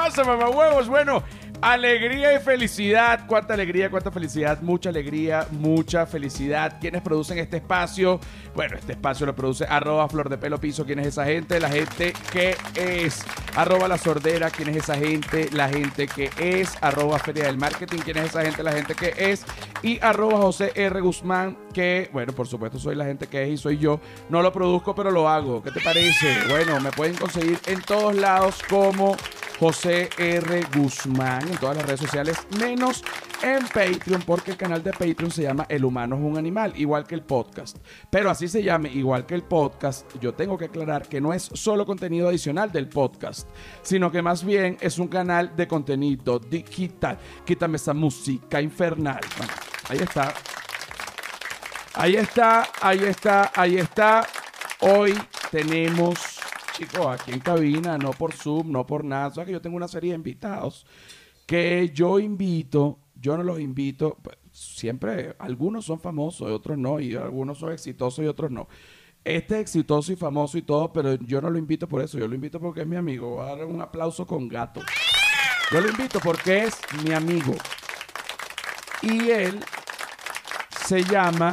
pasa, mamá huevos? Bueno, alegría y felicidad. Cuánta alegría, cuánta felicidad. Mucha alegría, mucha felicidad. ¿Quiénes producen este espacio? Bueno, este espacio lo produce arroba flor de pelo piso. ¿Quién es esa gente? La gente que es. Arroba la sordera. ¿Quién es esa gente? La gente que es. Arroba feria del marketing. ¿Quién es esa gente? La gente que es. Y arroba José R. Guzmán. Que, bueno, por supuesto soy la gente que es y soy yo. No lo produzco, pero lo hago. ¿Qué te parece? Bueno, me pueden conseguir en todos lados como José R. Guzmán en todas las redes sociales, menos en Patreon, porque el canal de Patreon se llama El Humano es un Animal, igual que el podcast. Pero así se llame, igual que el podcast, yo tengo que aclarar que no es solo contenido adicional del podcast, sino que más bien es un canal de contenido digital. Quítame esa música infernal. Bueno, ahí está. Ahí está, ahí está, ahí está. Hoy tenemos chicos, aquí en cabina, no por Zoom, no por nada. sabes que yo tengo una serie de invitados que yo invito, yo no los invito, pues, siempre algunos son famosos y otros no, y algunos son exitosos y otros no. Este es exitoso y famoso y todo, pero yo no lo invito por eso, yo lo invito porque es mi amigo. Voy a dar un aplauso con gato. Yo lo invito porque es mi amigo. Y él se llama,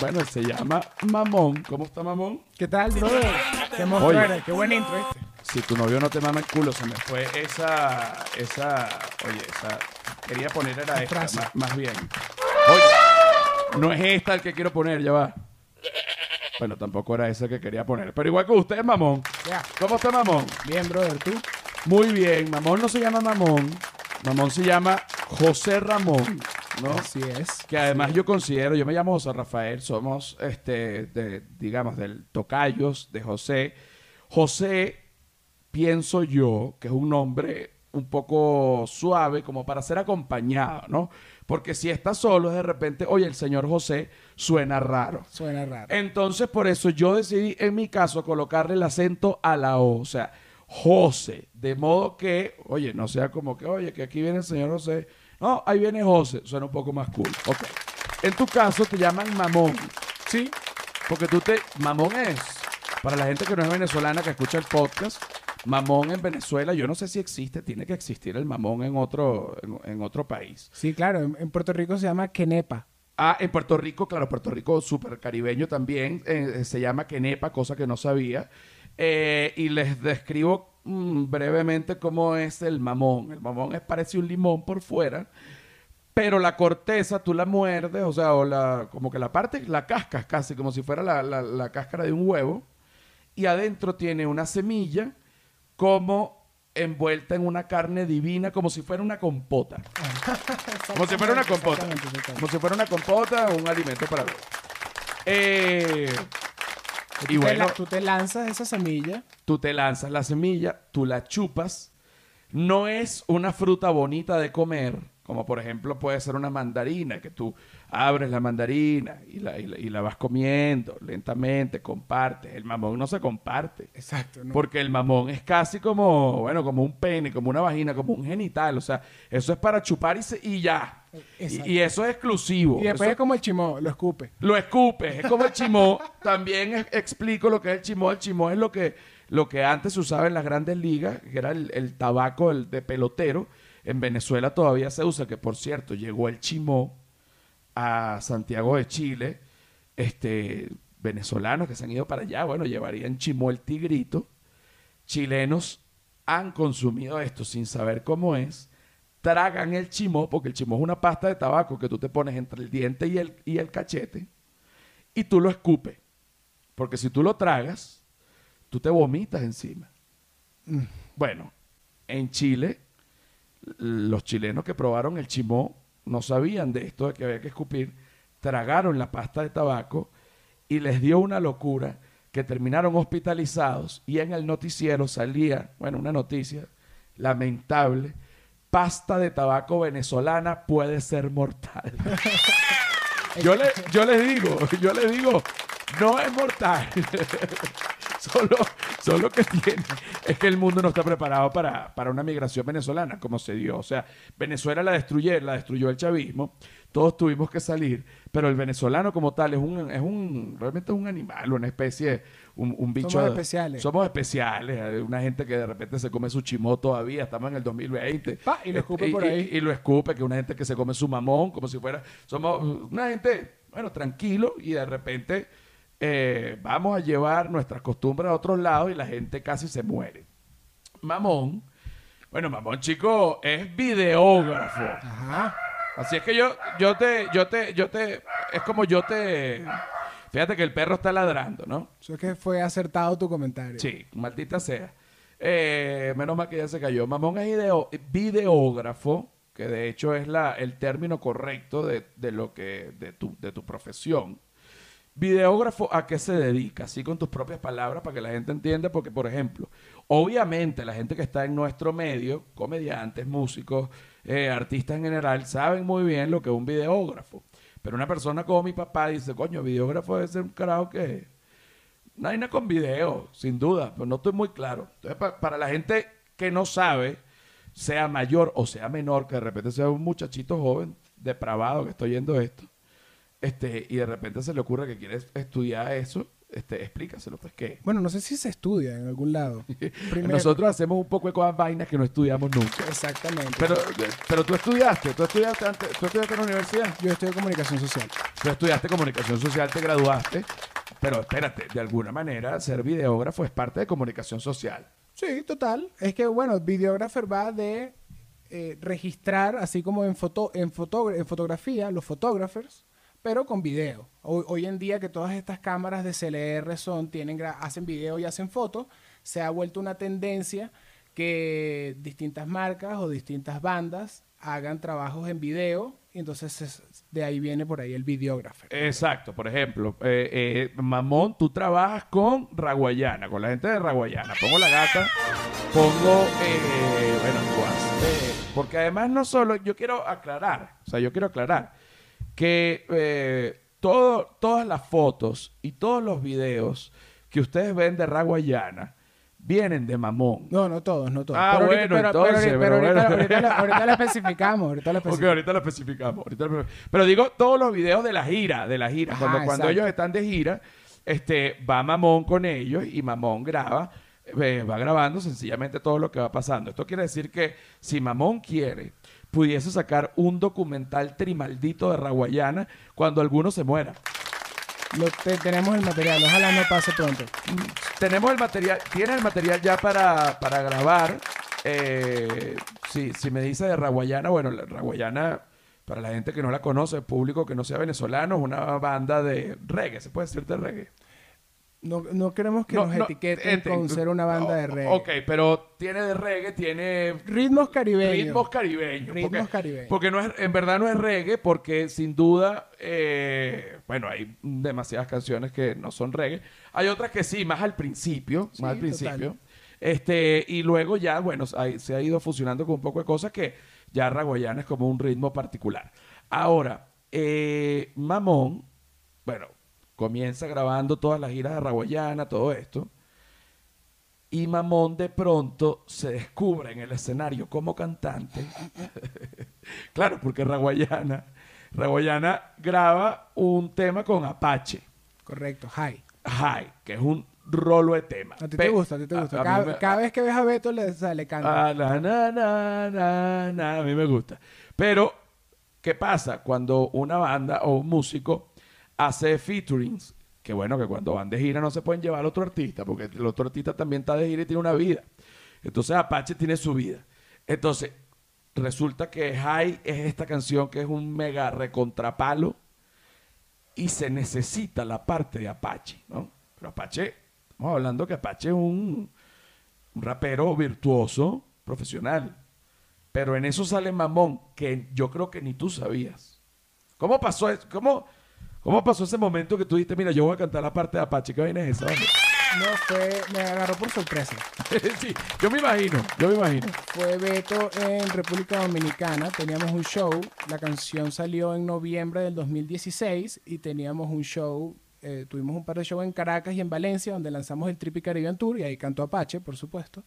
bueno, se llama Mamón. ¿Cómo está Mamón? ¿Qué tal, brother? Qué, monstruo Qué buen intro este. Si tu novio no te mama el culo, se me fue esa, esa, oye, esa, quería poner era esta, frase. más, más bien. Oye, no es esta el que quiero poner, ya va. Bueno, tampoco era esa que quería poner, pero igual que usted, mamón. Ya. ¿Cómo está, mamón? Bien, brother, tú. Muy bien, mamón no se llama mamón, mamón se llama José Ramón, ¿no? Así es. Que además yo considero, yo me llamo José Rafael, somos, este, de, digamos, del Tocayos, de José. José, pienso yo, que es un nombre un poco suave, como para ser acompañado, ¿no? Porque si está solo, de repente, oye, el señor José suena raro. Suena raro. Entonces, por eso yo decidí, en mi caso, colocarle el acento a la O, o sea, José, de modo que, oye, no sea como que, oye, que aquí viene el señor José. No, ahí viene José, suena un poco más cool. Ok. En tu caso te llaman mamón, ¿sí? Porque tú te, mamón es, para la gente que no es venezolana, que escucha el podcast, mamón en Venezuela, yo no sé si existe, tiene que existir el mamón en otro, en, en otro país. Sí, claro. En, en Puerto Rico se llama Kenepa. Ah, en Puerto Rico, claro, Puerto Rico súper caribeño también, eh, se llama quenepa, cosa que no sabía. Eh, y les describo mm, brevemente cómo es el mamón. El mamón es parece un limón por fuera, pero la corteza tú la muerdes, o sea, o la, como que la parte, la cascas casi, como si fuera la, la- la cáscara de un huevo. Y adentro tiene una semilla como envuelta en una carne divina, como si fuera una compota. Como si fuera una compota. Exactamente, exactamente. Como si fuera una compota o un alimento para bebé. Tú y te bueno, la- tú te lanzas esa semilla. tú te lanzas la semilla, tú la chupas. No es una fruta bonita de comer, como por ejemplo puede ser una mandarina, que tú abres la mandarina y la, y la- y la vas comiendo lentamente, compartes. El mamón no se comparte. Exacto. ¿no? Porque el mamón es casi como, bueno, como un pene, como una vagina, como un genital. O sea, eso es para chupar y, se- y ya. Exacto. Y, eso es exclusivo. Y después Eso- es como el chimó, lo escupe. lo escupes, es como el chimó. También es- explico lo que es el chimó. El chimó es lo que, lo que antes se usaba en las grandes ligas, que era el, el tabaco el de pelotero. En Venezuela todavía se usa, que por cierto, llegó el chimó a Santiago de Chile. Este, venezolanos que se han ido para allá, bueno, llevarían chimó el tigrito. Chilenos han consumido esto sin saber cómo es tragan el chimó, porque el chimó es una pasta de tabaco que tú te pones entre el diente y el, y el cachete, y tú lo escupes. Porque si tú lo tragas, tú te vomitas encima. Bueno, en Chile, los chilenos que probaron el chimó no sabían de esto de que había que escupir, tragaron la pasta de tabaco y les dio una locura que terminaron hospitalizados y en el noticiero salía, bueno, una noticia lamentable, pasta de tabaco venezolana puede ser mortal. yo, le, yo les digo, yo les digo, no es mortal. Solo Solo que tiene es que el mundo no está preparado para, para una migración venezolana, como se dio. O sea, Venezuela la destruyó, la destruyó el chavismo. Todos tuvimos que salir, pero el venezolano como tal es un, es un realmente es un animal, una especie, un, un bicho. Somos especiales. Somos especiales. Una gente que de repente se come su chimó todavía. Estamos en el 2020. Pa, y lo escupe por y- ahí. y lo escupe, que una gente que se come su mamón, como si fuera. Somos una gente, bueno, tranquilo, y de repente eh, vamos a llevar nuestras costumbres a otros lados y la gente casi se muere. Mamón, bueno, Mamón, chico, es videógrafo. Ajá. Así es que yo, yo te, yo te, yo te, es como yo te. Fíjate que el perro está ladrando, ¿no? Eso es que fue acertado tu comentario. Sí, maldita sea. Eh, menos mal que ya se cayó. Mamón es ideo- videógrafo, que de hecho es la, el término correcto de, de lo que, de tu, de tu profesión. Videógrafo, ¿a qué se dedica? Así con tus propias palabras para que la gente entienda, porque por ejemplo, obviamente la gente que está en nuestro medio, comediantes, músicos, eh, artistas en general, saben muy bien lo que es un videógrafo. Pero una persona como mi papá dice, coño, videógrafo debe ser un carajo que una con video, sin duda, pero no estoy muy claro. Entonces, pa- para la gente que no sabe, sea mayor o sea menor, que de repente sea un muchachito joven, depravado, que está oyendo esto, este, y de repente se le ocurre que quiere estudiar eso, este, explícaselo, pues que Bueno, no sé si se estudia en algún lado. Primero- nosotros hacemos un poco de cosas vainas que no estudiamos nunca. Exactamente. Pero, pero tú estudiaste, tú estudiaste antes, tú estudiaste en la universidad. Yo estudio comunicación social. Tú estudiaste comunicación social, te graduaste, pero espérate, de alguna manera ser videógrafo es parte de comunicación social. Sí, total. Es que, bueno, videógrafo va de eh, registrar, así como en, foto, en, foto, en fotografía, los fotógrafos, pero con video. Hoy, en día que todas estas cámaras de CLR son, tienen, hacen video y hacen fotos, se ha vuelto una tendencia que distintas marcas o distintas bandas hagan trabajos en video y entonces es- de ahí viene por ahí el videógrafo. Exacto, por ejemplo, eh, eh, Mamón, tú trabajas con Raguayana, con la gente de Raguayana. Pongo la gata, pongo, eh, bueno, guas, eh, porque además no solo, yo quiero aclarar, o sea, yo quiero aclarar que eh, todo, todas las fotos y todos los videos que ustedes ven de Raguayana vienen de Mamón. No, no todos, no todos. Ah, Pero bueno, ahorita, pero- entonces, pero pero ahorita, bueno. ahorita, lo- ahorita lo especificamos, ahorita lo Ok, especificamos. ahorita lo especificamos. ahorita lo- Pero digo todos los videos de la gira, de la gira. Ajá, cuando cuando ellos están de gira, este, va Mamón con ellos y Mamón graba, eh, va grabando sencillamente todo lo que va pasando. Esto quiere decir que si Mamón quiere, pudiese sacar un documental trimaldito de Raguayana cuando alguno se muera. Lo- te- tenemos el material, ojalá no pase pronto. Tenemos el material, tiene el material ya para, para grabar. Eh, si, si me dice de Raguayana, bueno, la Raguayana, para la gente que no la conoce, el público que no sea venezolano, es una banda de reggae, se puede decir de reggae. No, no queremos que No, nos no, etiqueten ete- con ser una banda de reggae. Ok, pero tiene de reggae, tiene Ritmos caribeños. ritmos caribeños. Ritmos porque, caribeños. Porque no es, en verdad no es reggae, porque sin duda, eh, bueno, hay demasiadas canciones que no son reggae. Hay otras que sí, más al principio, Sí, más al total. principio. Este, y luego ya, bueno, hay- se ha ido fusionando con un poco de cosas que ya Raguayana es como un ritmo particular. Ahora, eh, Mamón, bueno, comienza grabando todas las giras de Raguayana, todo esto. Y Mamón de pronto se descubre en el escenario como cantante. claro, porque Raguayana, Raguayana graba un tema con Apache, Correcto, hi. High, que es un rolo de tema. A ti te gusta, a ti te gusta. a cada, me- cada vez que ves a Beto le, o sea, le canta. Ah, na, na, na, na, na, a mí me gusta. Pero, ¿qué pasa cuando una banda o un músico hace featurings? Que bueno, que cuando van de gira no se pueden llevar al otro artista, porque el otro artista también está de gira y tiene una vida. Entonces Apache tiene su vida. Entonces, resulta que High es esta canción que es un mega recontrapalo y se necesita la parte de Apache, ¿no? Pero Apache, estamos hablando que Apache es un, un rapero virtuoso, profesional. Pero en eso sale Mamón, que yo creo que ni tú sabías. ¿Cómo pasó eso? ¿Cómo, cómo pasó ese momento que tú dijiste, mira, yo voy a cantar la parte de Apache? ¿Qué vaina es esa? vale?" No, fue, me agarró por sorpresa. sí, yo me imagino, yo me imagino. Fue Beto en República Dominicana. Teníamos un show. La canción salió en noviembre del 2016 y teníamos un show eh, tuvimos un par de shows en Caracas y en Valencia, donde lanzamos el Trippy Caribbean Tour, y ahí cantó Apache, por supuesto.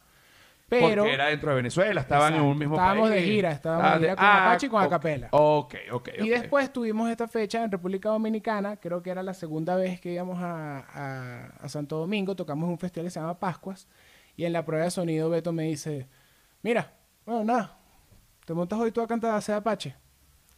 Pero Porque era dentro de Venezuela, estaban en un mismo Estábamos país. de gira, estábamos de Ah, gira con Apache y con ok, Acapela. Ok, ok, Y después tuvimos esta fecha en República Dominicana, creo que era la segunda vez que íbamos a, a- a Santo Domingo, tocamos un festival que se llama Pascuas, y en la prueba de sonido Beto me dice, mira, bueno, nada, te montas hoy tú a cantar a Apache.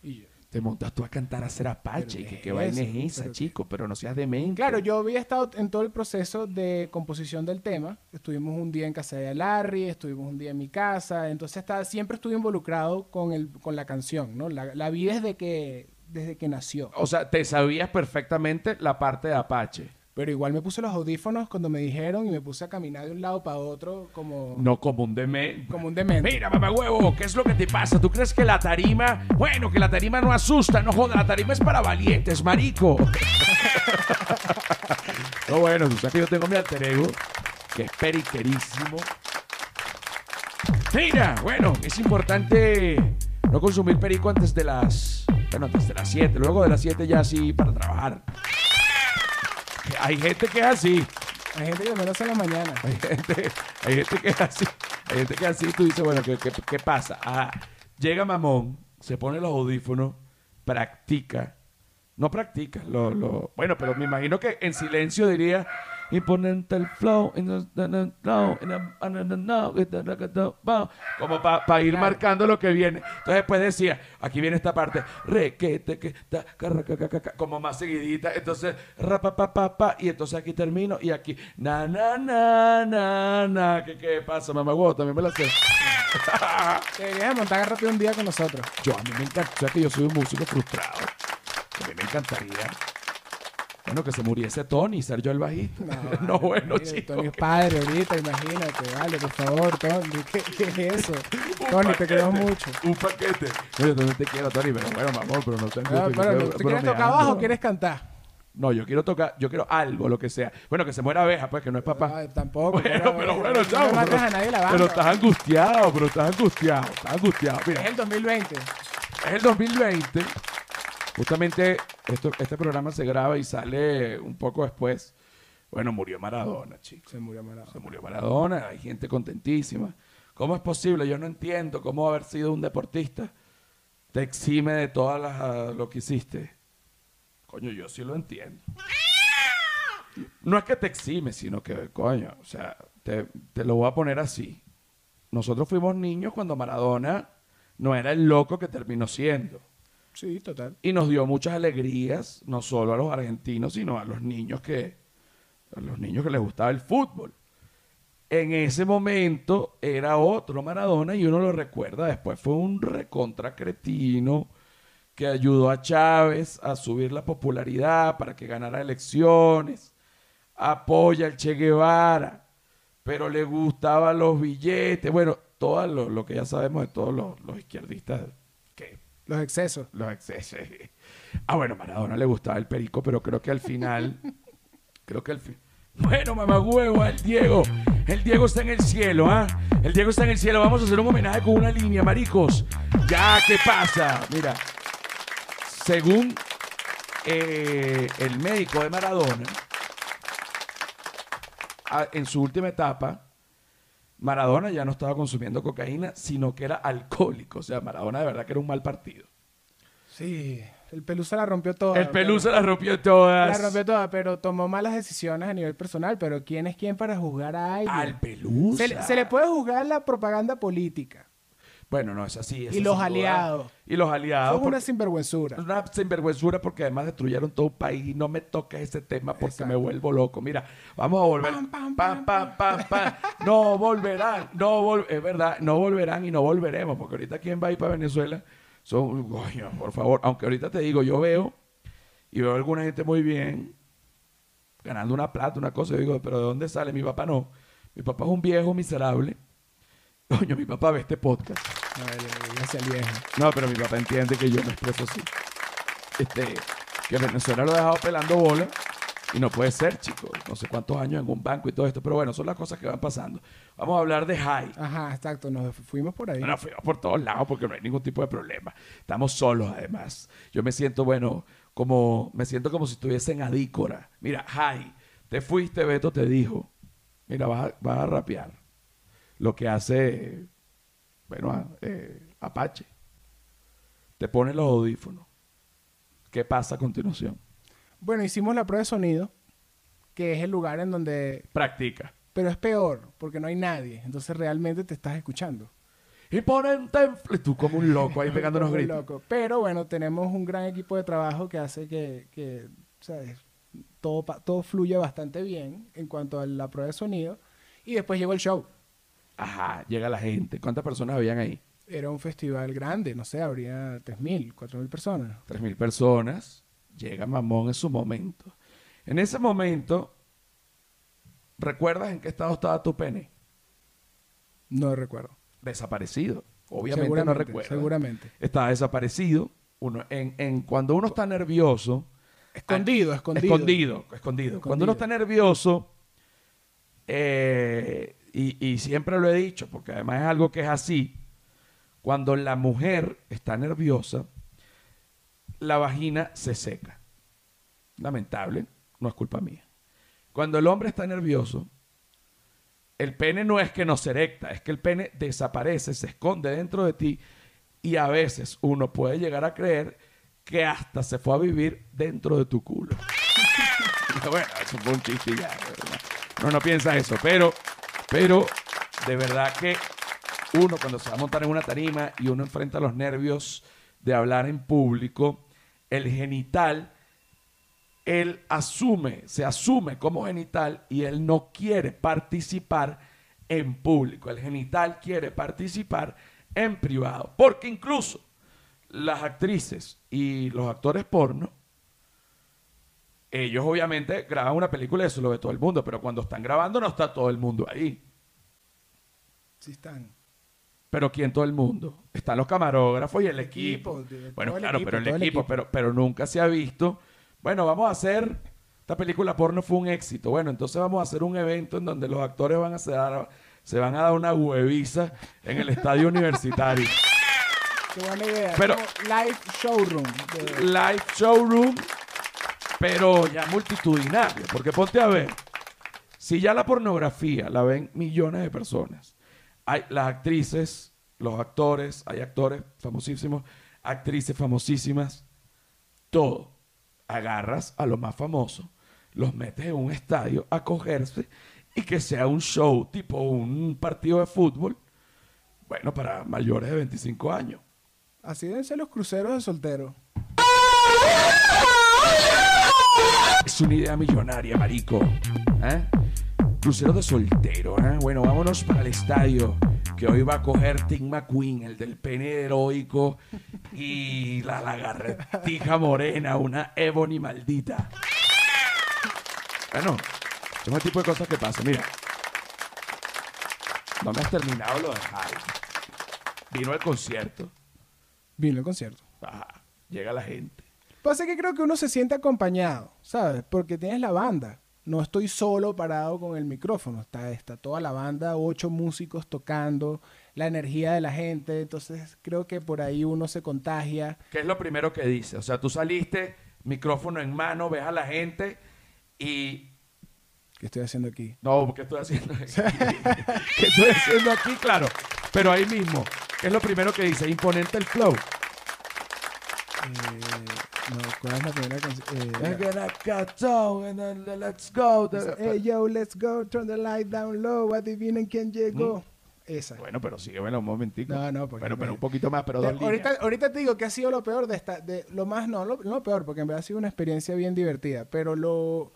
Y yo, Te montas tú a cantar a ser Apache. ¿Pero y qué que qué vaina es esa, chico? Pero no seas demente. Claro, yo había estado en todo el proceso de composición del tema. Estuvimos un día en casa de Larry, estuvimos un día en mi casa. Entonces estaba, siempre estuve involucrado con, el, con la canción, ¿no? La, la vi desde que, desde que nació. O sea, te sabías perfectamente la parte de Apache. Pero igual me puse los audífonos cuando me dijeron y me puse a caminar de un lado para otro como, No como un demente. como un demente. Mira, mamá huevo, ¿qué es lo que te pasa? ¿Tú crees que la tarima, bueno, que la tarima no asusta, no joda, la tarima es para valientes, marico? no, bueno, tú sabes que yo tengo mi alter ego, que es periquerísimo. Mira, bueno, es importante no consumir perico antes de las, bueno, antes de las 7, luego de las 7 ya sí para trabajar. Hay gente que es así. Hay gente que me lo hace en la mañana. Hay gente, hay gente que es así. Hay gente que es así. Tú dices, bueno, ¿qué, qué, qué pasa? Ah, llega Mamón, se pone los audífonos, practica. No practica. Lo, lo, bueno, pero me imagino que en silencio diría, imponente el flow, in the- the- the flow, in the- and the- the- no, with the- the- the- bow", como para ir Claro. marcando lo que viene. Entonces después decía, aquí viene esta parte, re, que, te, que, ta, ca, ra, ca, ca, ca, ca, como más seguidita. Entonces, ra, pa, pa, pa, pa, y entonces aquí termino y aquí, na, na, na, na, na. ¿Qué, qué pasa, mamá? Wow, también me la sé. Deberías de montar rápido un día con nosotros. Yo, a mí me encanta, o sea que yo soy un músico frustrado. A mí me encantaría, bueno, que se muriese Tony ser yo el bajista. No, bueno, mira, chico. Tony es padre ahorita, imagínate. Vale, por favor, Tony. ¿Qué, qué es eso? Tony, te queremos mucho. Un paquete. No, yo también te quiero, Tony, pero bueno, mamón, pero no tengo Ah, pero, ¿Tú quieres tocar abajo o quieres cantar? No, yo quiero tocar, yo quiero algo, lo que sea. Bueno, que se muera abeja, pues, que no es papá. Tampoco. Bueno, pero bueno, no me mates a nadie la banda. Pero estás angustiado, pero estás angustiado, estás angustiado. Mira, Es el 2020. es el 2020. Justamente esto, este programa se graba y sale un poco después. Bueno, murió Maradona, chicos. Se murió Maradona. Se murió Maradona, hay gente contentísima. ¿Cómo es posible? Yo no entiendo cómo haber sido un deportista te exime de todas las ah, lo que hiciste. Coño, yo sí lo entiendo. No es que te exime, sino que, coño, o sea, te, te lo voy a poner así. Nosotros fuimos niños cuando Maradona no era el loco que terminó siendo. Sí, total. Y nos dio muchas alegrías, no solo a los argentinos, sino a los niños que, a los niños que les gustaba el fútbol. En ese momento era otro Maradona y uno lo recuerda. Después fue un recontra cretino que ayudó a Chávez a subir la popularidad para que ganara elecciones. Apoya al Che Guevara, pero le gustaban los billetes. Bueno, todo lo, lo que ya sabemos de todos los, los izquierdistas Los excesos. los excesos. Ah, bueno, Maradona le gustaba el perico, pero creo que al final. creo que al fin. Bueno, mamá huevo, el Diego. El Diego está en el cielo, ¿ah? El Diego está en el cielo. Vamos a hacer un homenaje con una línea, maricos. Ya, ¿qué pasa? Mira, según eh, el médico de Maradona, a- en su última etapa, Maradona ya no estaba consumiendo cocaína, sino que era alcohólico. O sea, Maradona de verdad que era un mal partido. Sí. El Pelusa la rompió toda. El Pelusa la rompió todas. La rompió toda, pero tomó malas decisiones a nivel personal. Pero ¿quién es quién para juzgar a alguien? Al Pelusa. Se, le- se le puede juzgar la propaganda política. Bueno, no, es así. Y los duda. aliados. Y los aliados. Son una sinvergüenzura. Una sinvergüenzura porque además destruyeron todo un país y no me toques ese tema porque Exacto. me vuelvo loco. Mira, vamos a volver. Pam, pam, Pam, pam, pam, pam, pam. No volverán, no vol es verdad, no volverán y no volveremos porque ahorita quién va a ir para Venezuela son, coño, por favor, aunque ahorita te digo, yo veo y veo a alguna gente muy bien ganando una plata, una cosa, y digo, pero ¿de dónde sale? Mi papá no. Mi papá es un viejo miserable. Coño, mi papá ve este podcast. No, al viejo. No, pero mi papá entiende que yo me expreso así. Este, que Venezuela lo ha dejado pelando bola Y no puede ser, chicos. No sé cuántos años en un banco y todo esto. Pero bueno, son las cosas que van pasando. Vamos a hablar de High. Ajá, exacto. Nos fuimos por ahí. Bueno, fuimos por todos lados porque no hay ningún tipo de problema. Estamos solos, además. Yo me siento, bueno, como... Me siento como si estuviese en Adícora. Mira, High. Te fuiste, Beto te dijo. Mira, vas a, vas a rapear. Lo que hace... Bueno, eh, Apache. Te pone los audífonos. ¿Qué pasa a continuación? Bueno, hicimos la prueba de sonido, que es el lugar en donde... Practica. Pero es peor, porque no hay nadie. Entonces realmente te estás escuchando. Y ponen temple. Tú como un loco ahí pegándonos Muy gritos. loco. Pero bueno, tenemos un gran equipo de trabajo que hace que, que, ¿sabes? Todo, todo fluye bastante bien en cuanto a la prueba de sonido. Y después llegó el show. Ajá, llega la gente. ¿Cuántas personas habían ahí? Era un festival grande, no sé, habría 3.000, 4.000 personas. Tres mil personas. Llega Mamón en su momento. En ese momento, ¿recuerdas en qué estado estaba tu pene? No recuerdo. Desaparecido. Obviamente no recuerdo. Seguramente. Estaba desaparecido. Uno, en, en- cuando uno está nervioso, Escondido, escondido. Escondido, escondido. Cuando uno está nervioso, eh, y, siempre lo he dicho, porque además es algo que es así, cuando la mujer está nerviosa, la vagina se seca. Lamentable, no es culpa mía. Cuando el hombre está nervioso, el pene no es que no se erecta, es que el pene desaparece, se esconde dentro de ti y a veces uno puede llegar a creer que hasta se fue a vivir dentro de tu culo. bueno, eso fue un chiste ya. No, no piensa eso, pero, pero de verdad que uno cuando se va a montar en una tarima y uno enfrenta los nervios de hablar en público, el genital, él asume, se asume como genital y él no quiere participar en público. El genital quiere participar en privado. Porque incluso las actrices y los actores porno, ellos obviamente graban una película y eso lo ve todo el mundo, pero cuando están grabando no está todo el mundo ahí. Sí están. Pero ¿quién todo el mundo? Están los camarógrafos y el equipo. Bueno, claro, equipo, pero el equipo. Pero, pero nunca se ha visto. Bueno, vamos a hacer. Esta película porno fue un éxito. Bueno, entonces vamos a hacer un evento en donde los actores van a se, dar- se van a dar una hueviza en el estadio universitario. Qué buena idea. Pero- live showroom. de- Live showroom, pero ya multitudinario. Porque ponte a ver, si ya la pornografía la ven millones de personas, hay las actrices, los actores, hay actores famosísimos, actrices famosísimas, todo. Agarras a lo más famoso, los metes en un estadio a cogerse y que sea un show tipo un partido de fútbol, bueno, para mayores de 25 años. Así deben ser los cruceros de soltero. Es una idea millonaria, marico. ¿Eh? Crucero de soltero, ¿eh? Bueno, vámonos para el estadio. Que hoy va a coger Tim McQueen, el del pene heroico, y la lagartija morena, una Ebony maldita. Bueno, son el tipo de cosas que pasan. Mira, no me has terminado lo de Hyde. Vino al concierto. Vino el concierto. Ajá, llega la gente. Pasa que creo que uno se siente acompañado, ¿sabes? Porque tienes la banda. No estoy solo parado con el micrófono. Está, está toda la banda, ocho músicos tocando, la energía de la gente. Entonces creo que por ahí uno se contagia. ¿Qué es lo primero que dice? O sea, tú saliste, micrófono en mano, ves a la gente y... ¿Qué estoy haciendo aquí? No, ¿qué estoy haciendo aquí? ¿Qué estoy haciendo aquí? Claro. Pero ahí mismo, ¿qué es lo primero que dice? Imponente el flow. Eh, no, ¿cuál es la primera canción? Eh, I'm gonna cut down and then let's go. Hey yo, let's go, turn the light down low, adivinen quién llegó. Esa. Bueno, pero sígueme un momentico. No, no, porque- Pero, pero un poquito más, pero dos ahorita, líneas. ahorita te digo que ha sido lo peor de esta, de lo más, no, lo, no lo peor, porque en verdad ha sido una experiencia bien divertida, pero lo,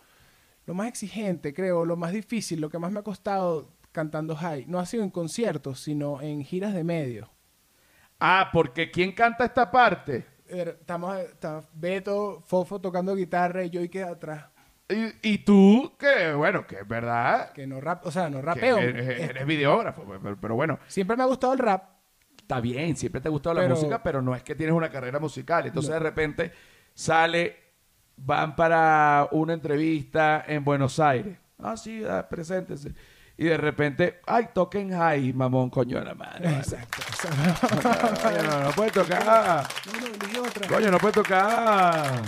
lo más exigente, creo, lo más difícil, lo que más me ha costado cantando high, no ha sido en conciertos, sino en giras de medio. Ah, porque ¿quién canta esta parte? Er, Estamos, está Beto, Fofo tocando guitarra y yo y queda atrás. Y, y tú, que bueno, que es verdad. Que no rap, o sea, no rapeo. eres, Es- eres videógrafo, pero, pero bueno. Siempre me ha gustado el rap. está bien, siempre te ha gustado la música, pero no es que tienes una carrera musical. Entonces No. de repente sale van para una entrevista en Buenos Aires. Ah, sí, ah, preséntese. Y de repente, ay, toquen high, mamón, coño de la madre. Exacto. Coño, no, no puede tocar. No, no, otra. Coño, no puede tocar.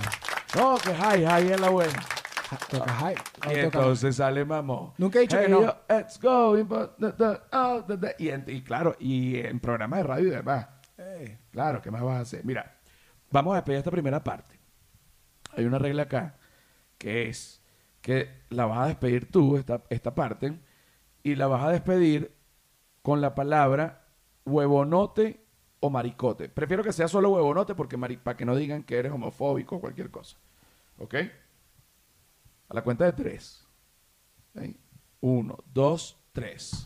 No, que high, high es la buena. Toca high. Y entonces sale mamón. Nunca he dicho Hey, que no. let's go. oh, Y, y claro, y en programas de radio y demás. Claro, ¿qué más vas a hacer? Mira, vamos a despedir esta primera parte. Hay una regla acá que es que la vas a despedir tú, esta, esta parte, y la vas a despedir con la palabra huevonote o maricote. Prefiero que sea solo huevonote porque mari- para que no digan que eres homofóbico o cualquier cosa. ¿Ok? A la cuenta de tres. Uno, dos, tres.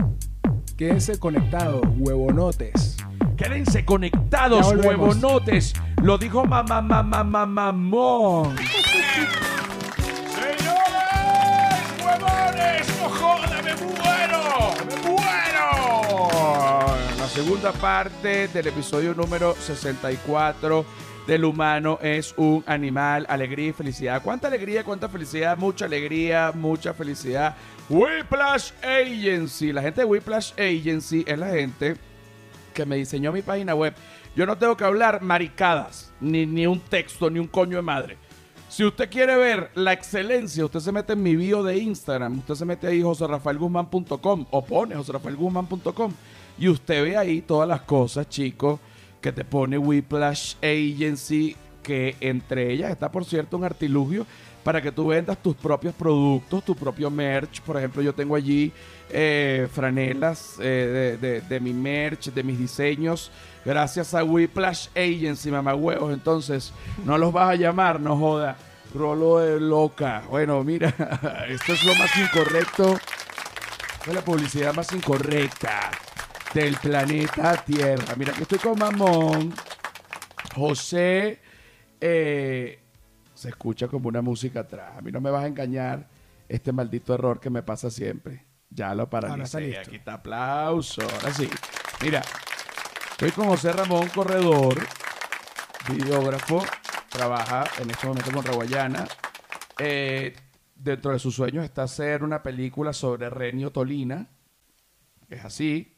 Quédense conectados, huevonotes. Quédense conectados, huevonotes. Lo dijo mamá, mamá, mamá, mamón. segunda parte del episodio número 64 del humano es un animal, alegría y felicidad. ¿Cuánta alegría, cuánta felicidad? Mucha alegría, mucha felicidad. Whiplash Agency. La gente de Whiplash Agency es la gente que me diseñó mi página web. Yo no tengo que hablar maricadas, ni, ni un texto, ni un coño de madre. Si usted quiere ver la excelencia, usted se mete en mi bio de Instagram, usted se mete ahí joserafaelguzman.com o pone joserafaelguzman.com y usted ve ahí todas las cosas, chicos, que te pone Whiplash Agency, que entre ellas está, por cierto, un artilugio para que tú vendas tus propios productos, tu propio merch. Por ejemplo, yo tengo allí eh, franelas eh, de, de- mi merch, de mis diseños, gracias a Whiplash Agency, mamá huevos. Entonces, no los vas a llamar, no joda. Rolo de loca. Bueno, mira, esto es lo más incorrecto. Es la publicidad más incorrecta del planeta Tierra. Mira, que estoy con Mamón. José eh, se escucha como una música atrás. A mí no me vas a engañar este maldito error que me pasa siempre. Ya lo paralicé. Aquí está aplauso. Ahora sí. Mira, estoy con José Ramón Corredor, videógrafo. Trabaja en este momento con Raguayana. Eh, dentro de sus sueños está hacer una película sobre Renio Tolina. Es así.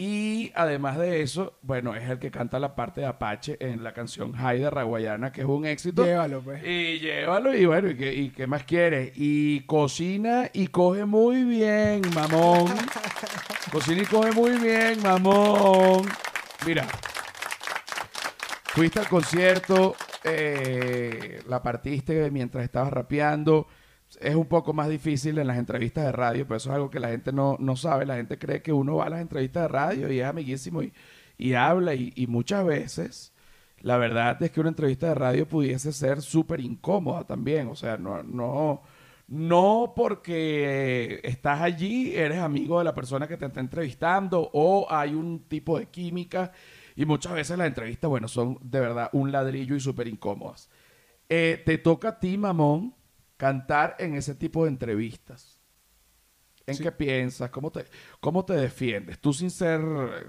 Y además de eso, bueno, es el que canta la parte de Apache en la canción de Raguayana, que es un éxito. Llévalo, pues. Y llévalo, y bueno, ¿y qué, y qué más quiere? Y cocina y coge muy bien, mamón. cocina y coge muy bien, mamón. Mira, fuiste al concierto, eh, la partiste mientras estabas rapeando. Es un poco más difícil en las entrevistas de radio, pero eso es algo que la gente no, no sabe. La gente cree que uno va a las entrevistas de radio y es amiguísimo y, y habla. Y, y muchas veces, la verdad es que una entrevista de radio pudiese ser súper incómoda también. O sea, no, no, no porque estás allí, eres amigo de la persona que te está entrevistando o hay un tipo de química. Y muchas veces las entrevistas, bueno, son de verdad un ladrillo y súper incómodas. Eh, te toca a ti, mamón, cantar en ese tipo de entrevistas. ¿En Sí. qué piensas? ¿Cómo te, ¿Cómo te defiendes? Tú sin ser,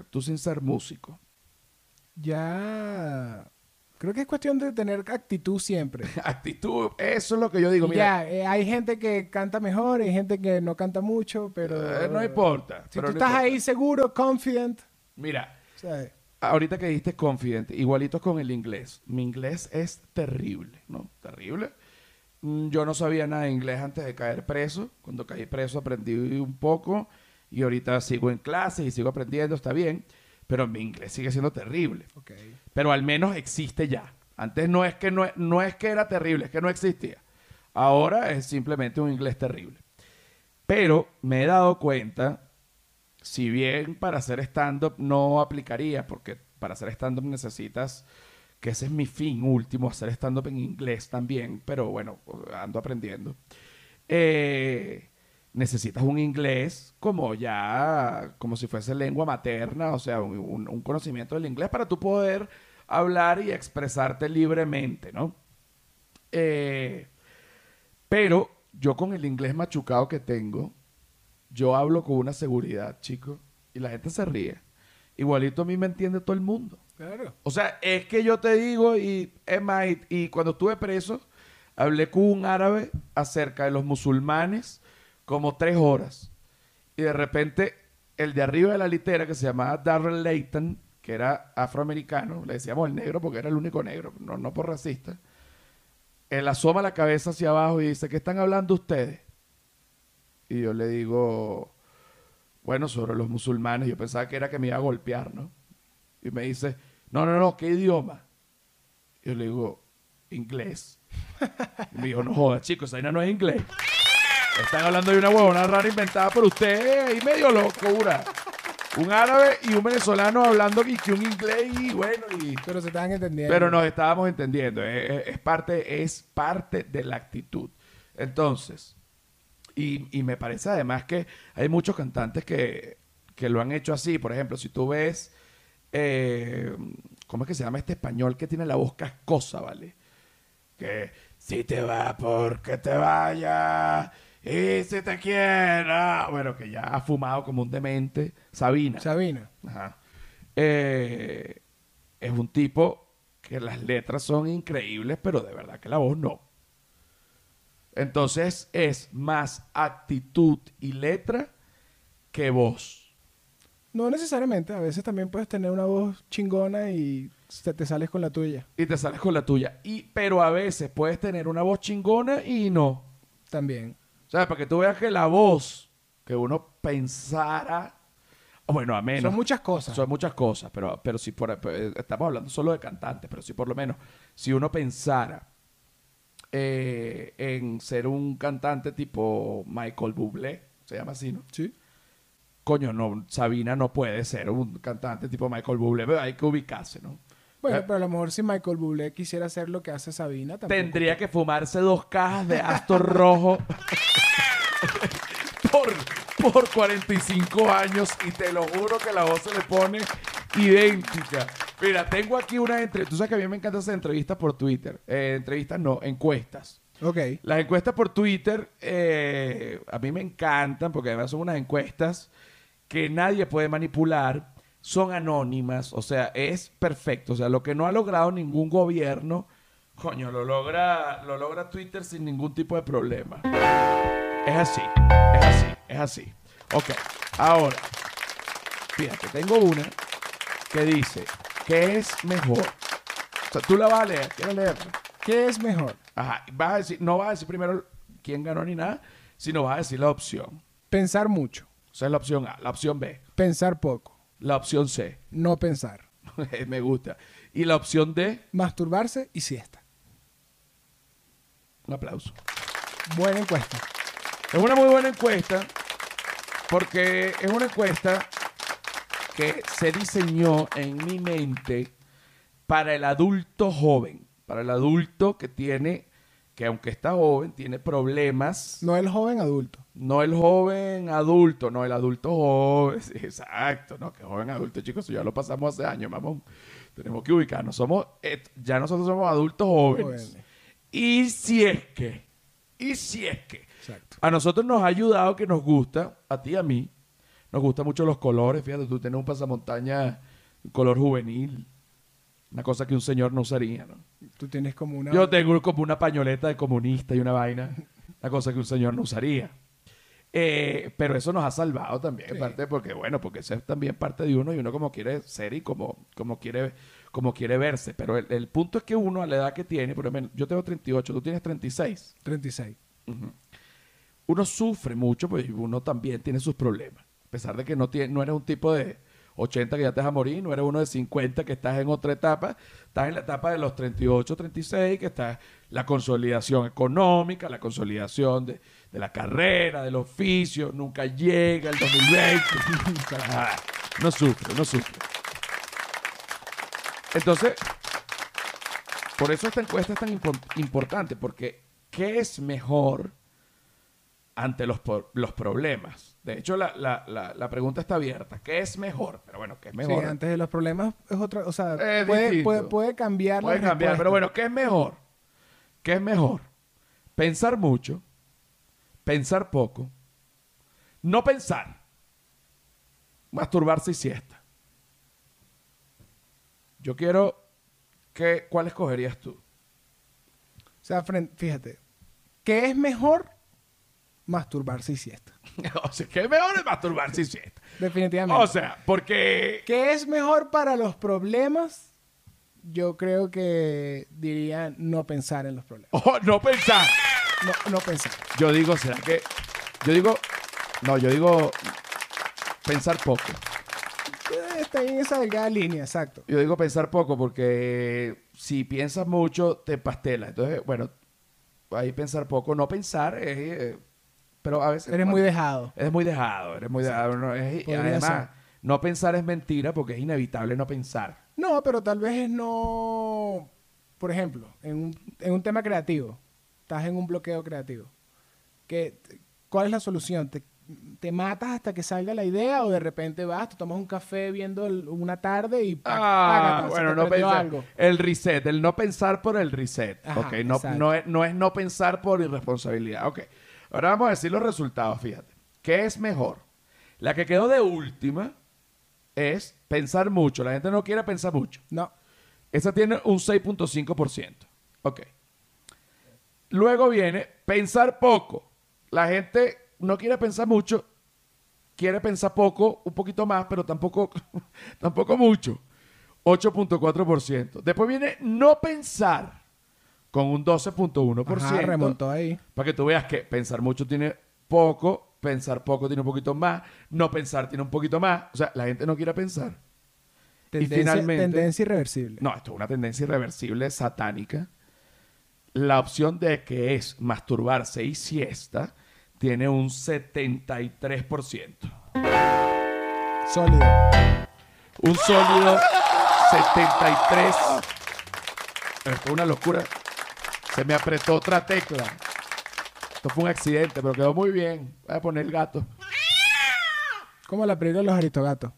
tú sin ser músico. Ya. Creo que es cuestión de tener actitud siempre. Actitud, eso es lo que yo digo. Mira, ya, eh, hay gente que canta mejor, hay gente que no canta mucho, pero. eh, no importa. Si pero tú no estás importa. ahí seguro, confident. Mira, ¿sabes? ahorita que dijiste confident, igualito con el inglés. Mi inglés es terrible, ¿no? Terrible. Mm, Yo no sabía nada de inglés antes de caer preso. Cuando caí preso aprendí un poco y ahorita sigo en clases y sigo aprendiendo, está bien. Pero mi inglés sigue siendo terrible. Pero al menos existe ya. Antes no es que no, no es que era terrible, es que no existía. Ahora es simplemente un inglés terrible. Pero me he dado cuenta, si bien para hacer stand-up no aplicaría, porque para hacer stand-up necesitas, que ese es mi fin último, hacer stand-up en inglés también, pero bueno, ando aprendiendo. Eh, necesitas un inglés como ya, como si fuese lengua materna, o sea, un, conocimiento del inglés para tú poder hablar y expresarte libremente, ¿no? Eh, pero yo con el inglés machucado que tengo, yo hablo con una seguridad, chicos, y la gente se ríe. Igualito a mí me entiende todo el mundo. Claro. O sea, es que yo te digo, y es más, y, cuando estuve preso, Hablé con un árabe acerca de los musulmanes como tres horas. Y de repente, el de arriba de la litera, que se llamaba Darrell Layton, que era afroamericano, le decíamos el negro porque era el único negro, no, no por racista, él asoma la cabeza hacia abajo y dice, ¿qué están hablando ustedes? Y yo le digo, bueno, sobre los musulmanes, yo pensaba que era que me iba a golpear, ¿no? Y me dice, no, no, no, ¿qué idioma? Yo le digo, inglés. Y me dijo, no jodas, chicos, esa no es inglés. Están hablando de una huevona rara inventada por ustedes y medio locura. Un árabe y un venezolano hablando y que un inglés y bueno, y... Pero se estaban entendiendo. Pero nos estábamos entendiendo. Es, es- es parte, es parte de la actitud. Entonces, y, y me parece además que hay muchos cantantes que, que lo han hecho así. Por ejemplo, si tú ves, eh, ¿cómo es que se llama este español que tiene la voz cascosa, ¿vale? Que si te va porque te vaya y si te quiera. Bueno, que ya ha fumado como un demente. Sabina. Sabina. Ajá. Eh, es un tipo que las letras son increíbles, pero de verdad que la voz no. Entonces es más actitud y letra que voz. No necesariamente. A veces también puedes tener una voz chingona y se- te sales con la tuya. Y te sales con la tuya. Y, pero a veces puedes tener una voz chingona y no. También. O sea, para que tú veas que la voz que uno pensara. Bueno, a menos. Son muchas cosas. Son muchas cosas, pero, pero si por, eh, estamos hablando solo de cantantes, pero si por lo menos, si uno pensara eh, en ser un cantante tipo Michael Bublé, se llama así, ¿no? Sí. Coño, no, Sabina no puede ser un cantante tipo Michael Bublé, pero hay que ubicarse, ¿no? Bueno, Eh, pero a lo mejor si Michael Bublé quisiera hacer lo que hace Sabina. Tendría que fumarse dos cajas de Astor Rojo por, por 45 años y te lo juro que la voz se le pone idéntica. Mira, tengo aquí una entrevista. Tú sabes que a mí me encantan hacer entrevistas por Twitter. Eh, entrevistas no, encuestas. Ok. Las encuestas por Twitter eh, a mí me encantan porque además son unas encuestas que nadie puede manipular, son anónimas, o sea, es perfecto. O sea, lo que no ha logrado ningún gobierno, coño, lo logra, lo logra Twitter sin ningún tipo de problema. Es así, es así, es así. Ok, ahora, fíjate, tengo una que dice, ¿qué es mejor? O sea, tú la vas a leer, ¿quieres leerla? ¿Qué es mejor? Ajá, vas a decir, no vas a decir primero quién ganó ni nada, sino vas a decir la opción. Pensar mucho. Esa es la opción A, la opción B, Pensar poco. la opción C. No pensar. Me gusta. Y la opción D, Masturbarse y siesta. un aplauso. Buena encuesta. Es una muy buena encuesta porque es una encuesta que se diseñó en mi mente para el adulto joven, para el adulto que tiene, que aunque está joven, tiene problemas. No el joven adulto. No el joven adulto, no el adulto joven. Sí, exacto, no, que joven adulto, chicos, eso ya lo pasamos hace años, mamón. Tenemos que ubicarnos. Somos, eh, ya nosotros somos adultos jóvenes. Jóvenes. Y si es que, y si es que, Exacto. a nosotros nos ha ayudado que nos gusta, a ti y a mí, nos gustan mucho los colores. Fíjate, tú tienes un pasamontaña color juvenil, una cosa que un señor no usaría, ¿no? Tú tienes como una... Yo tengo como una pañoleta de comunista y una vaina, una cosa que un señor no usaría. Eh, pero eso nos ha salvado también, Sí. parte porque, bueno, porque eso es también parte de uno y uno como quiere ser y como, como, quiere, como quiere verse. Pero el, el punto es que uno a la edad que tiene, por ejemplo, yo tengo 38, tú tienes 36 36. uno sufre mucho, pues uno también tiene sus problemas. A pesar de que no, tiene, no eres un tipo de 80 que ya te vas a morir, no eres uno de 50 que estás en otra etapa, estás en la etapa de los 38, 36, que está la consolidación económica, la consolidación de, de la carrera, del oficio, nunca llega el 2020. Ah, no sufre, no sufre. Entonces, por eso esta encuesta es tan impo- importante, porque ¿qué es mejor ante los, los problemas? De hecho, la, la- la- la pregunta está abierta. ¿Qué es mejor? Pero bueno, ¿qué es mejor? Sí, antes de los problemas es otra... O sea, Es puede, puede, puede cambiar Puede cambiar, respuesta. pero bueno, ¿qué es mejor? ¿Qué es mejor? Pensar mucho, pensar poco, no pensar, masturbarse y siesta. Yo quiero que, ¿cuál escogerías tú? sea, fren- fíjate. ¿Qué es mejor? Masturbarse y siesta. o sea, que mejor es masturbarse y siesta. Definitivamente. O sea, porque... ¿Qué es mejor para los problemas? Yo creo que diría no pensar en los problemas. Oh, no pensar. No, no pensar. Yo digo, ¿será que...? Yo digo... No, yo digo... Pensar poco. Eh, Está en esa delgada línea, exacto. Yo digo pensar poco porque si piensas mucho te pastela. Entonces, bueno, ahí pensar poco. No pensar es... eh, pero a veces... Eres muy dejado. Eres muy dejado, eres muy dejado. no, es- además, ser. no pensar es mentira porque es inevitable no pensar. No, pero tal vez es no. Por ejemplo, en un, en un tema creativo, estás en un bloqueo creativo. ¿Qué, ¿Cuál es la solución? ¿Te, te matas hasta que salga la idea o de repente vas, te tomas un café viendo el- una tarde y ¡pac! Ah, se bueno, no pensar. algo? El reset, el no pensar por el reset. Ajá, ok, no, no, es, no es no pensar por irresponsabilidad. Ok, ahora vamos a decir los resultados, fíjate. ¿Qué es mejor? La que quedó de última es pensar mucho. La gente no quiere pensar mucho. No. Esa tiene un 6.5%. Ok. Luego viene pensar poco. La gente no quiere pensar mucho, quiere pensar poco, un poquito más, pero tampoco, tampoco mucho. 8.4%. Después viene no pensar con un 12.1%. Ajá, remontó ahí. Para que tú veas que pensar mucho tiene poco, pensar poco tiene un poquito más, no pensar tiene un poquito más. O sea, la gente no quiere pensar. Tendencia, finalmente- tendencia irreversible. No, esto es una tendencia irreversible satánica. La opción de que es masturbarse y siesta tiene un 73%. Sólido. Un sólido 73. Esto es una locura. Se me apretó otra tecla. Esto fue un accidente, pero quedó muy bien. Voy a poner el gato. Como la película de los aristogatos.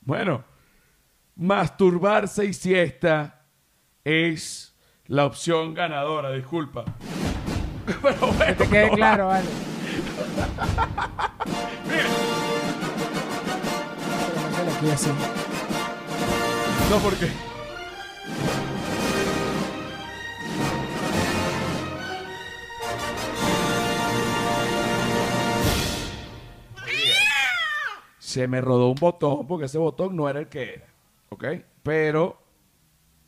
Bueno, masturbarse y siesta es la opción ganadora, disculpa. Pero bueno, Que te quede no, claro, vale. así. No, porque. Se me rodó un botón porque ese botón no era el que era. ¿Ok? Pero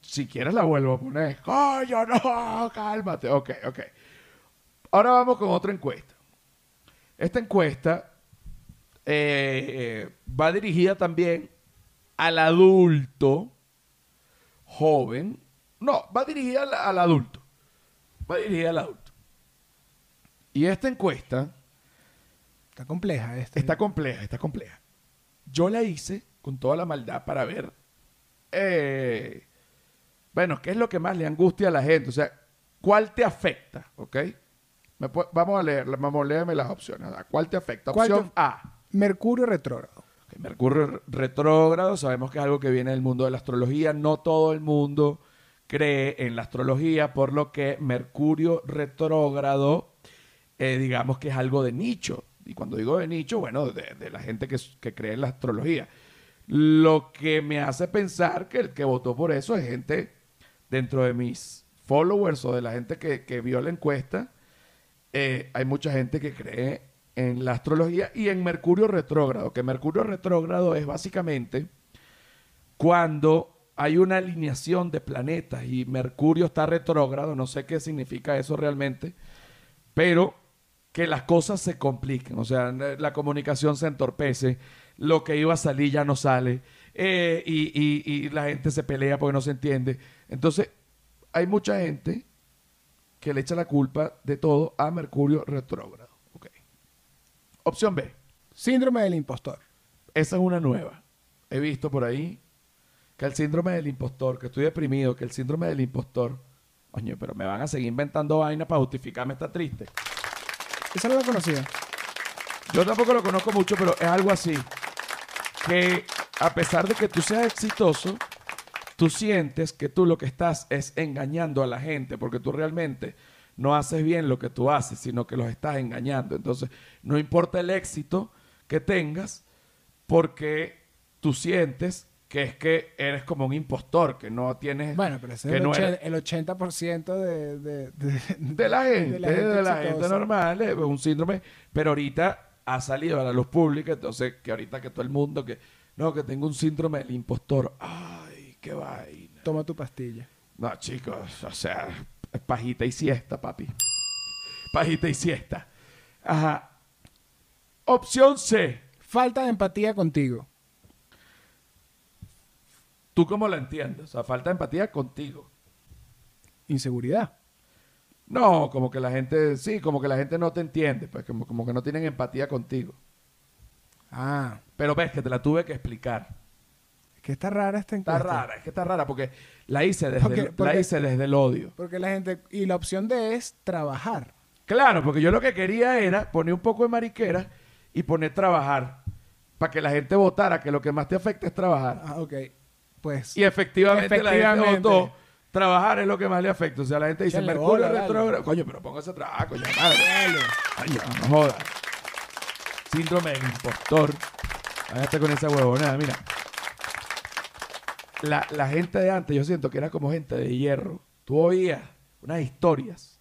si quieres la vuelvo a poner. ¡Coño, no! Cálmate. Ok, ok. Ahora vamos con otra encuesta. Esta encuesta eh, va dirigida también al adulto joven. No, va dirigida al, al adulto. Va dirigida al adulto. Y esta encuesta Está compleja esta. está compleja, está compleja. Yo la hice con toda la maldad para ver, eh, bueno, qué es lo que más le angustia a la gente. O sea, ¿cuál te afecta? ¿Ok? Me vamos a leer, vamos a leerme las opciones. ¿A ¿Cuál te afecta? ¿Cuál Opción te- A. Mercurio retrógrado. Mercurio retrógrado, sabemos que es algo que viene del mundo de la astrología. No todo el mundo cree en la astrología, por lo que Mercurio retrógrado, eh, digamos que es algo de nicho. Y cuando digo de nicho, bueno, de, la gente que, que cree en la astrología. Lo que me hace pensar que el que votó por eso es gente dentro de mis followers o de la gente que, que vio la encuesta. eh, hay mucha gente que cree en la astrología y en Mercurio retrógrado, que Mercurio retrógrado es básicamente cuando hay una alineación de planetas y Mercurio está retrógrado, no sé qué significa eso realmente, pero que las cosas se compliquen, o sea, la comunicación se entorpece, lo que iba a salir ya no sale, eh, y, y- y la gente se pelea porque no se entiende. Entonces, hay mucha gente que le echa la culpa de todo a Mercurio retrógrado. Opción B. Síndrome del impostor. Esa es una nueva. He visto por ahí que el síndrome del impostor, que estoy deprimido, que el síndrome del impostor. Oye, pero me van a seguir inventando vainas para justificarme esta triste. Esa no la conocía. Yo tampoco lo conozco mucho, pero es algo así. Que a pesar de que tú seas exitoso, tú sientes que tú lo que estás es engañando a la gente, porque tú realmente no haces bien lo que tú haces, sino que los estás engañando. Entonces, no importa el éxito que tengas, porque tú sientes que es que eres como un impostor, que no tienes... Bueno, pero ese que es el, no eres- el 80% de, de, de- de la gente, de la gente, normal, es un síndrome, pero ahorita ha salido a la luz pública, entonces que ahorita que todo el mundo que no, que tengo un síndrome del impostor. Ay, qué vaina. Toma tu pastilla. No, chicos, o sea, pajita y siesta, papi. Pajita y siesta. Ajá. Opción C. Falta de empatía contigo. ¿Tú cómo la entiendes? O sea, falta de empatía contigo. Inseguridad. No, como que la gente, sí, como que la gente no te entiende, pues como, como que no tienen empatía contigo. Ah, Pero ves que te la tuve que explicar. es que está rara esta Está encuesta. rara, es que está rara porque la hice desde, Porque- el, porque- la hice desde el odio. Porque la gente... Y la opción D es trabajar. Claro, porque yo lo que quería era poner un poco de mariquera y poner trabajar. Para que la gente votara que lo que más te afecta es trabajar. Ah, ok. Pues... Y efectivamente, la gente Efectivamente. votó. Trabajar es lo que más le afecta. O sea, la gente dice, Échale Mercurio retrógrado. Coño, pero póngase a trabajar, coño madre. Coño, no joda. Síndrome del impostor. Váyate con esa huevonada, mira. La, la gente de antes, yo siento que era como gente de hierro. Tú oías unas historias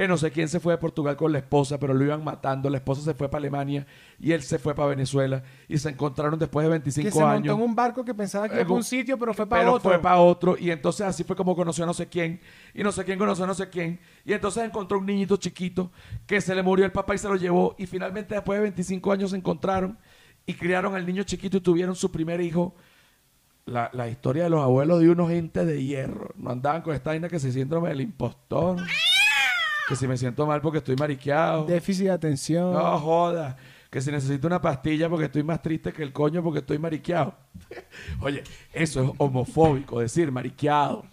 que no sé quién se fue de Portugal con la esposa, pero lo iban matando. La esposa se fue para Alemania y él se fue para Venezuela y se encontraron después de 25 Que se montó años. en un barco que pensaba que Eh, iba para un sitio, pero fue para pero otro. fue para otro y entonces así fue como conoció a no sé quién y no sé quién conoció a no sé quién y entonces encontró un niñito chiquito que se le murió el papá y se lo llevó y finalmente después de 25 años se encontraron y criaron al niño chiquito y tuvieron su primer hijo la, la historia de los abuelos de unos gente de hierro no andaban con esta vaina que se síndrome del impostor que si me siento mal porque estoy mariqueado Déficit de atención. no joda. Que si necesito una pastilla porque estoy más triste que el coño porque estoy mariqueado. Oye, eso es homofóbico, decir mariqueado.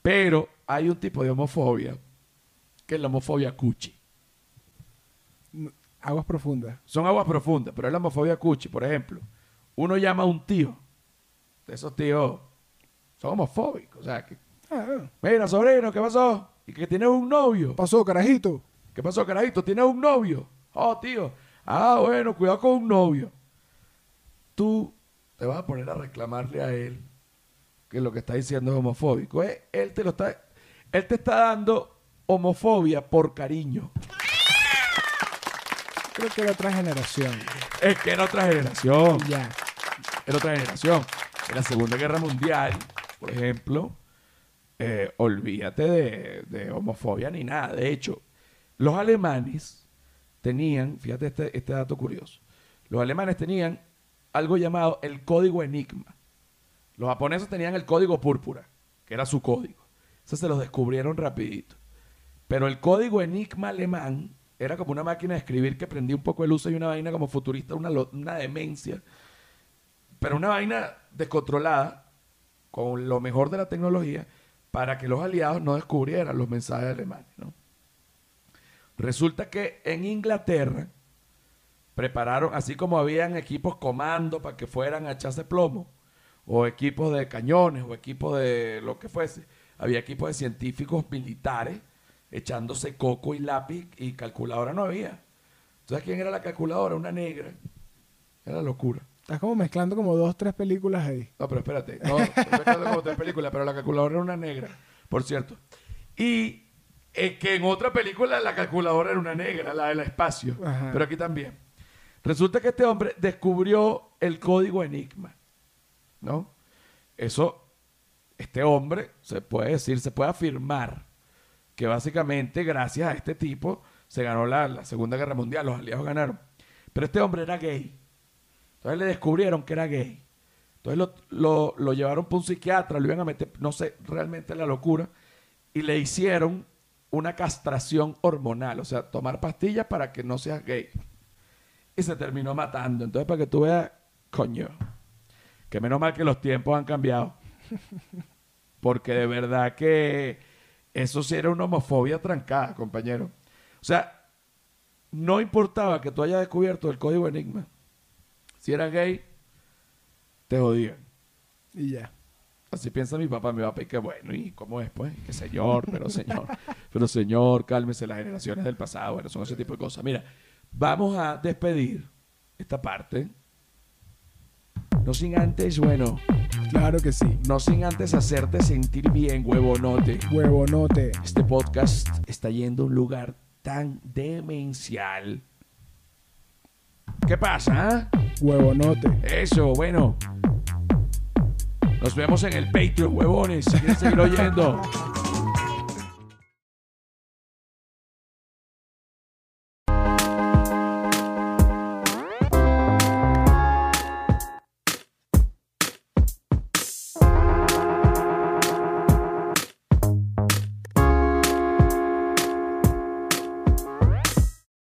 Pero hay un tipo de homofobia que es la homofobia cuchi. Aguas profundas. Son aguas profundas, pero es la homofobia cuchi. Por ejemplo, uno llama a un tío. De esos tíos son homofóbicos. O sea, que, Ah, ah. mira, sobrino, ¿qué pasó? Y que tienes un novio. Pasó, carajito. ¿Qué pasó, carajito? ¿Tienes un novio? Oh, tío. Ah, bueno, cuidado con un novio. Tú te vas a poner a reclamarle a él que lo que está diciendo es homofóbico. ¿eh? Él te lo está, él te está dando homofobia por cariño. Creo que era otra generación. Es que era otra generación. Ya. Era otra generación. En la Segunda Guerra Mundial, por ejemplo, eh, olvídate de, de homofobia ni nada. De hecho, los alemanes tenían, fíjate este, este dato curioso, los alemanes tenían algo llamado el código enigma. Los japoneses tenían el código púrpura, que era su código. Eso se los descubrieron rapidito. Pero el código enigma alemán era como una máquina de escribir que prendía un poco el uso y una vaina como futurista, una demencia. Pero una vaina descontrolada, con lo mejor de la tecnología, para que los aliados no descubrieran los mensajes alemanes. ¿no? Resulta que en Inglaterra prepararon, así como habían equipos comando para que fueran a echarse plomo, o equipos de cañones, o equipos de lo que fuese, había equipos de científicos militares echándose coco y lápiz y calculadora no había. ¿Sabes quién era la calculadora? Una negra. Era locura. Estás como mezclando como dos, tres películas ahí. No, pero espérate. No, estoy mezclando como tres películas, pero la calculadora era una negra, por cierto. Y eh, que en otra película la calculadora era una negra, la del espacio. Ajá. Pero aquí también. Resulta que este hombre descubrió el código Enigma. ¿No? Eso, este hombre, se puede decir, se puede afirmar que básicamente gracias a este tipo se ganó la, la Segunda Guerra Mundial, los aliados ganaron. Pero este hombre era gay. Entonces le descubrieron que era gay. Entonces lo, lo- llevaron para un psiquiatra, lo iban a meter, no sé, realmente la locura, y le hicieron una castración hormonal, o sea, tomar pastillas para que no seas gay. Y se terminó matando. Entonces, para que tú veas, coño, que menos mal que los tiempos han cambiado. Porque de verdad que eso sí era una homofobia trancada, compañero. O sea, no importaba que tú hayas descubierto el código Enigma. Si eras gay, te jodían. Y ya. Así piensa mi papá, mi papá, y que bueno, ¿y cómo es? Pues, que señor, pero señor, pero señor, cálmese las generaciones del pasado, bueno, son ese tipo de cosas. Mira, vamos a despedir esta parte. No sin antes, bueno, Claro que sí. No sin antes hacerte sentir bien, huevonote. Huevonote. Este podcast está yendo a un lugar tan demencial. ¿Qué pasa? ah? Huevonote. Eso, bueno. Nos vemos en el Patreon, huevones. Si quieren seguir oyendo.